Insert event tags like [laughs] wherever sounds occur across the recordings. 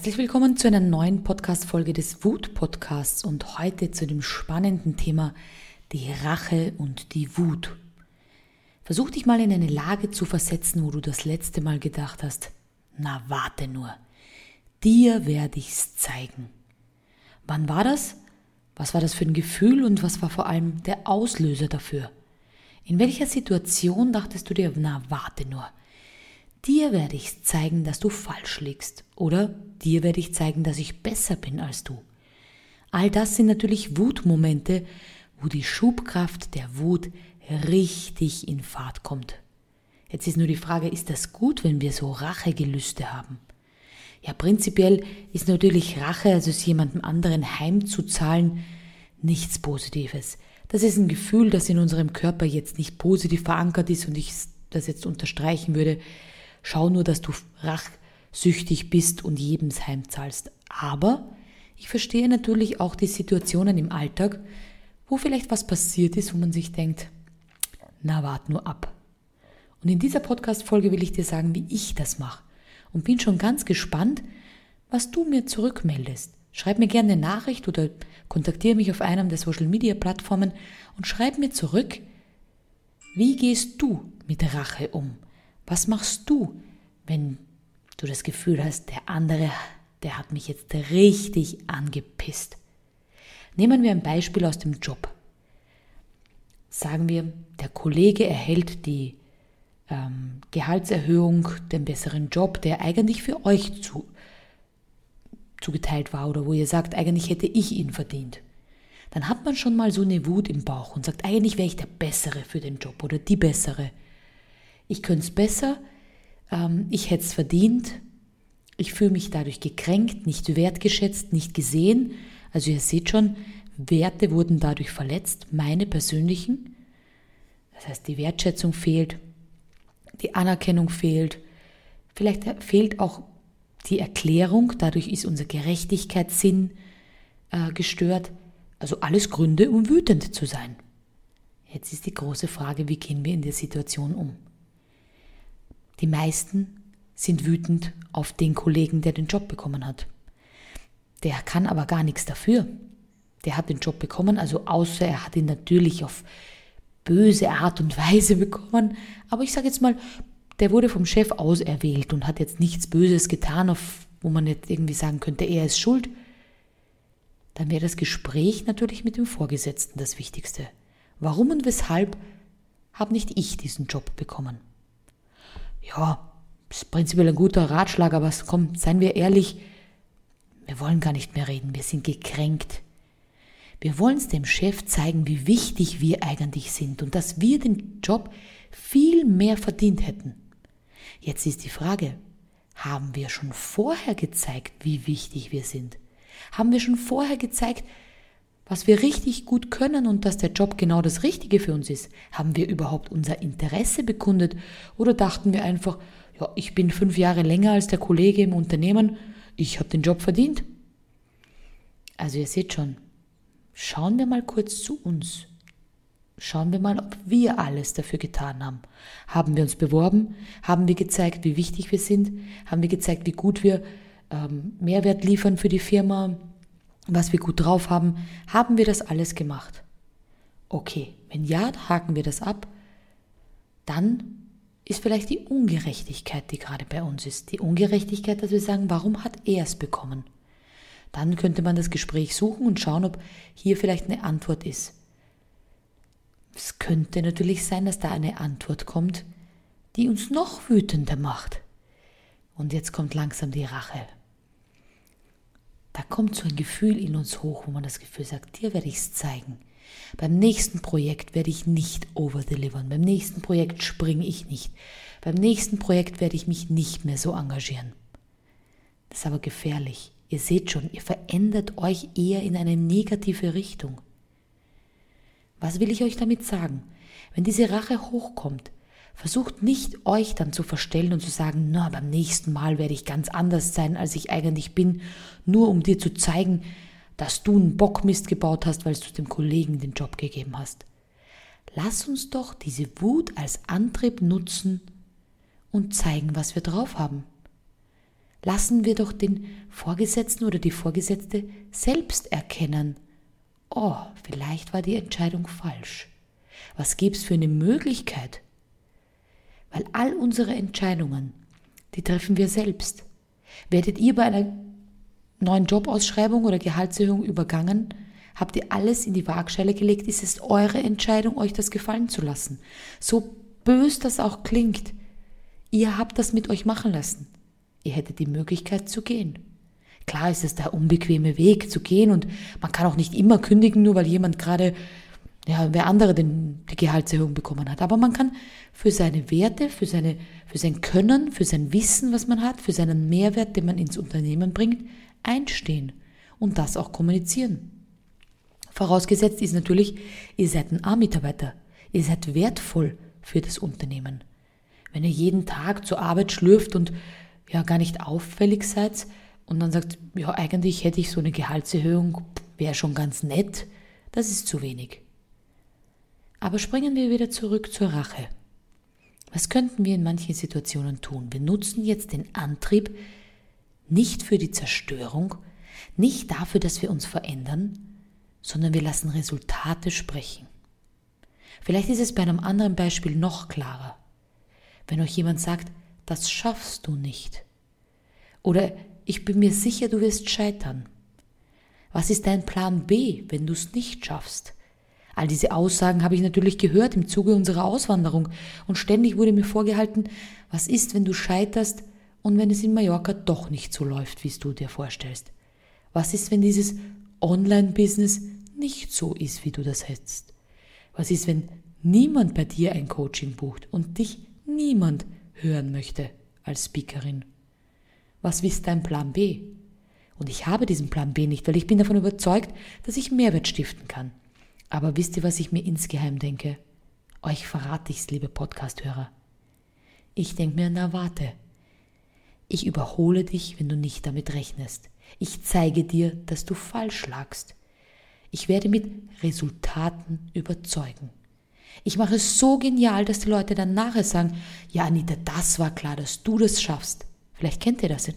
Herzlich willkommen zu einer neuen Podcast-Folge des Wut-Podcasts und heute zu dem spannenden Thema die Rache und die Wut. Versuch dich mal in eine Lage zu versetzen, wo du das letzte Mal gedacht hast, na warte nur, dir werde ich's zeigen. Wann war das? Was war das für ein Gefühl und was war vor allem der Auslöser dafür? In welcher Situation dachtest du dir, na warte nur, Dir werde ich zeigen, dass du falsch liegst. Oder dir werde ich zeigen, dass ich besser bin als du. All das sind natürlich Wutmomente, wo die Schubkraft der Wut richtig in Fahrt kommt. Jetzt ist nur die Frage, ist das gut, wenn wir so Rachegelüste haben? Ja, prinzipiell ist natürlich Rache, also es jemandem anderen heimzuzahlen, nichts Positives. Das ist ein Gefühl, das in unserem Körper jetzt nicht positiv verankert ist und ich das jetzt unterstreichen würde, Schau nur, dass du rachsüchtig bist und jedem heimzahlst. Aber ich verstehe natürlich auch die Situationen im Alltag, wo vielleicht was passiert ist, wo man sich denkt, na, wart nur ab. Und in dieser Podcast-Folge will ich dir sagen, wie ich das mache. Und bin schon ganz gespannt, was du mir zurückmeldest. Schreib mir gerne eine Nachricht oder kontaktiere mich auf einem der Social Media Plattformen und schreib mir zurück, wie gehst du mit Rache um? Was machst du, wenn du das Gefühl hast, der andere, der hat mich jetzt richtig angepisst? Nehmen wir ein Beispiel aus dem Job. Sagen wir, der Kollege erhält die ähm, Gehaltserhöhung, den besseren Job, der eigentlich für euch zu, zugeteilt war oder wo ihr sagt, eigentlich hätte ich ihn verdient. Dann hat man schon mal so eine Wut im Bauch und sagt, eigentlich wäre ich der Bessere für den Job oder die Bessere ich könnte es besser, ähm, ich hätte es verdient, ich fühle mich dadurch gekränkt, nicht wertgeschätzt, nicht gesehen. Also ihr seht schon, Werte wurden dadurch verletzt, meine persönlichen. Das heißt, die Wertschätzung fehlt, die Anerkennung fehlt, vielleicht fehlt auch die Erklärung, dadurch ist unser Gerechtigkeitssinn äh, gestört. Also alles Gründe, um wütend zu sein. Jetzt ist die große Frage, wie gehen wir in der Situation um? Die meisten sind wütend auf den Kollegen, der den Job bekommen hat. Der kann aber gar nichts dafür. Der hat den Job bekommen, also außer er hat ihn natürlich auf böse Art und Weise [laughs] bekommen. Aber ich sage jetzt mal, der wurde vom Chef auserwählt und hat jetzt nichts Böses getan, auf, wo man jetzt irgendwie sagen könnte, er ist schuld. Dann wäre das Gespräch natürlich mit dem Vorgesetzten das Wichtigste. Warum und weshalb habe nicht ich diesen Job bekommen? Ja, ist prinzipiell ein guter Ratschlag, aber komm, seien wir ehrlich, wir wollen gar nicht mehr reden, wir sind gekränkt. Wir wollen es dem Chef zeigen, wie wichtig wir eigentlich sind und dass wir den Job viel mehr verdient hätten. Jetzt ist die Frage, haben wir schon vorher gezeigt, wie wichtig wir sind? Haben wir schon vorher gezeigt, was wir richtig gut können und dass der Job genau das Richtige für uns ist? Haben wir überhaupt unser Interesse bekundet oder dachten wir einfach, ja, ich bin fünf Jahre länger als der Kollege im Unternehmen, ich habe den Job verdient? Also ihr seht schon, schauen wir mal kurz zu uns. Schauen wir mal, ob wir alles dafür getan haben. Haben wir uns beworben? Haben wir gezeigt, wie wichtig wir sind? Haben wir gezeigt, wie gut wir ähm, Mehrwert liefern für die Firma? Was wir gut drauf haben, haben wir das alles gemacht? Okay, wenn ja, haken wir das ab. Dann ist vielleicht die Ungerechtigkeit, die gerade bei uns ist. Die Ungerechtigkeit, dass wir sagen, warum hat er es bekommen? Dann könnte man das Gespräch suchen und schauen, ob hier vielleicht eine Antwort ist. Es könnte natürlich sein, dass da eine Antwort kommt, die uns noch wütender macht. Und jetzt kommt langsam die Rache da kommt so ein Gefühl in uns hoch, wo man das Gefühl sagt, dir werde ich es zeigen. Beim nächsten Projekt werde ich nicht overdelivern. Beim nächsten Projekt springe ich nicht. Beim nächsten Projekt werde ich mich nicht mehr so engagieren. Das ist aber gefährlich. Ihr seht schon, ihr verändert euch eher in eine negative Richtung. Was will ich euch damit sagen? Wenn diese Rache hochkommt, Versucht nicht, euch dann zu verstellen und zu sagen, na, beim nächsten Mal werde ich ganz anders sein, als ich eigentlich bin, nur um dir zu zeigen, dass du einen Bockmist gebaut hast, weil du dem Kollegen den Job gegeben hast. Lass uns doch diese Wut als Antrieb nutzen und zeigen, was wir drauf haben. Lassen wir doch den Vorgesetzten oder die Vorgesetzte selbst erkennen, oh, vielleicht war die Entscheidung falsch. Was gibt's für eine Möglichkeit? Weil all unsere Entscheidungen, die treffen wir selbst. Werdet ihr bei einer neuen Jobausschreibung oder Gehaltserhöhung übergangen? Habt ihr alles in die Waagschale gelegt? Ist es eure Entscheidung, euch das gefallen zu lassen? So bös das auch klingt, ihr habt das mit euch machen lassen. Ihr hättet die Möglichkeit zu gehen. Klar ist es der unbequeme Weg zu gehen und man kann auch nicht immer kündigen, nur weil jemand gerade, ja, wer andere den, die Gehaltserhöhung bekommen hat. Aber man kann für seine Werte, für, seine, für sein Können, für sein Wissen, was man hat, für seinen Mehrwert, den man ins Unternehmen bringt, einstehen und das auch kommunizieren. Vorausgesetzt ist natürlich, ihr seid ein A-Mitarbeiter. Ihr seid wertvoll für das Unternehmen. Wenn ihr jeden Tag zur Arbeit schlürft und ja gar nicht auffällig seid und dann sagt, ja eigentlich hätte ich so eine Gehaltserhöhung, wäre schon ganz nett, das ist zu wenig. Aber springen wir wieder zurück zur Rache. Was könnten wir in manchen Situationen tun? Wir nutzen jetzt den Antrieb nicht für die Zerstörung, nicht dafür, dass wir uns verändern, sondern wir lassen Resultate sprechen. Vielleicht ist es bei einem anderen Beispiel noch klarer. Wenn euch jemand sagt, das schaffst du nicht. Oder ich bin mir sicher, du wirst scheitern. Was ist dein Plan B, wenn du es nicht schaffst? All diese Aussagen habe ich natürlich gehört im Zuge unserer Auswanderung und ständig wurde mir vorgehalten, was ist, wenn du scheiterst und wenn es in Mallorca doch nicht so läuft, wie es du dir vorstellst? Was ist, wenn dieses Online-Business nicht so ist, wie du das hättest? Was ist, wenn niemand bei dir ein Coaching bucht und dich niemand hören möchte als Speakerin? Was ist dein Plan B? Und ich habe diesen Plan B nicht, weil ich bin davon überzeugt, dass ich Mehrwert stiften kann. Aber wisst ihr, was ich mir insgeheim denke? Euch verrate ich's, liebe Podcasthörer. Ich denke mir, na warte. Ich überhole dich, wenn du nicht damit rechnest. Ich zeige dir, dass du falsch lagst. Ich werde mit Resultaten überzeugen. Ich mache es so genial, dass die Leute dann nachher sagen, ja Anita, das war klar, dass du das schaffst. Vielleicht kennt ihr das.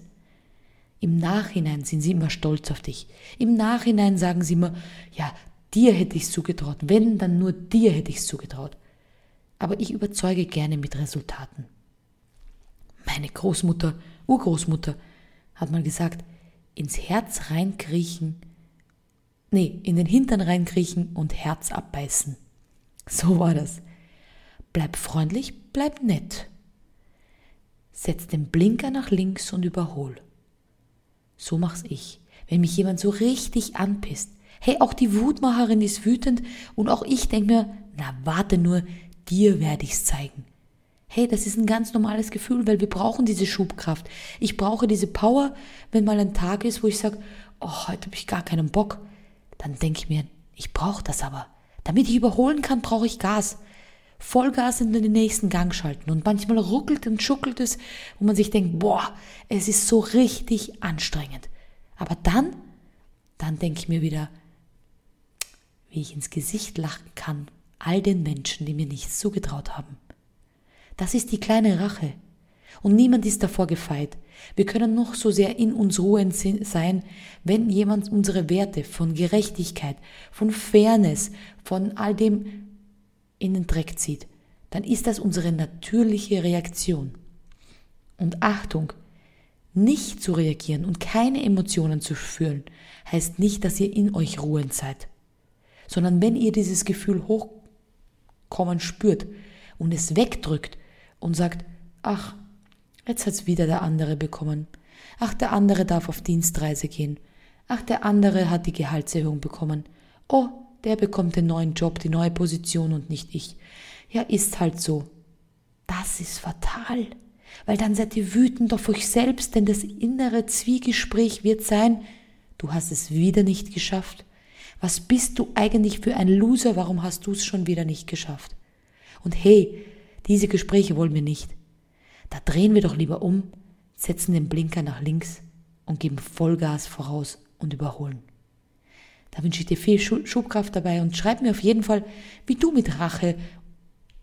Im Nachhinein sind sie immer stolz auf dich. Im Nachhinein sagen sie immer, ja, dir hätte ich es zugetraut. Wenn, dann nur dir hätte ich es zugetraut. Aber ich überzeuge gerne mit Resultaten. Meine Großmutter, Urgroßmutter, hat mal gesagt, ins Herz reinkriechen, nee, in den Hintern reinkriechen und Herz abbeißen. So war das. Bleib freundlich, bleib nett. Setz den Blinker nach links und überhol. So mach's ich. Wenn mich jemand so richtig anpisst, hey, auch die Wutmacherin ist wütend und auch ich denke mir, na warte nur, dir werde ich's zeigen. Hey, das ist ein ganz normales Gefühl, weil wir brauchen diese Schubkraft. Ich brauche diese Power, wenn mal ein Tag ist, wo ich sage, oh, heute habe ich gar keinen Bock. Dann denke ich mir, ich brauche das aber. Damit ich überholen kann, brauche ich Gas. Vollgas in den nächsten Gang schalten. Und manchmal ruckelt und schuckelt es, wo man sich denkt, boah, es ist so richtig anstrengend. Aber dann, dann denke ich mir wieder, wie ich ins Gesicht lachen kann, all den Menschen, die mir nichts zugetraut haben. Das ist die kleine Rache. Und niemand ist davor gefeit. Wir können noch so sehr in uns ruhend sein, wenn jemand unsere Werte von Gerechtigkeit, von Fairness, von all dem in den Dreck zieht. Dann ist das unsere natürliche Reaktion. Und Achtung, nicht zu reagieren und keine Emotionen zu fühlen, heißt nicht, dass ihr in euch ruhend seid, sondern wenn ihr dieses Gefühl hochkommen spürt und es wegdrückt und sagt, ach, Jetzt hat's wieder der andere bekommen. Ach, der andere darf auf Dienstreise gehen. Ach, der andere hat die Gehaltserhöhung bekommen. Oh, der bekommt den neuen Job, die neue Position und nicht ich. Ja, ist halt so. Das ist fatal. Weil dann seid ihr wütend auf euch selbst, denn das innere Zwiegespräch wird sein, du hast es wieder nicht geschafft. Was bist du eigentlich für ein Loser? Warum hast du es schon wieder nicht geschafft? Und hey, diese Gespräche wollen wir nicht. Da drehen wir doch lieber um, setzen den Blinker nach links und geben Vollgas voraus und überholen. Da wünsche ich dir viel Schubkraft dabei und schreib mir auf jeden Fall, wie du mit Rache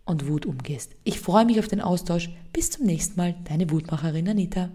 und Wut umgehst. Ich freue mich auf den Austausch. Bis zum nächsten Mal, deine Wutmacherin Anita.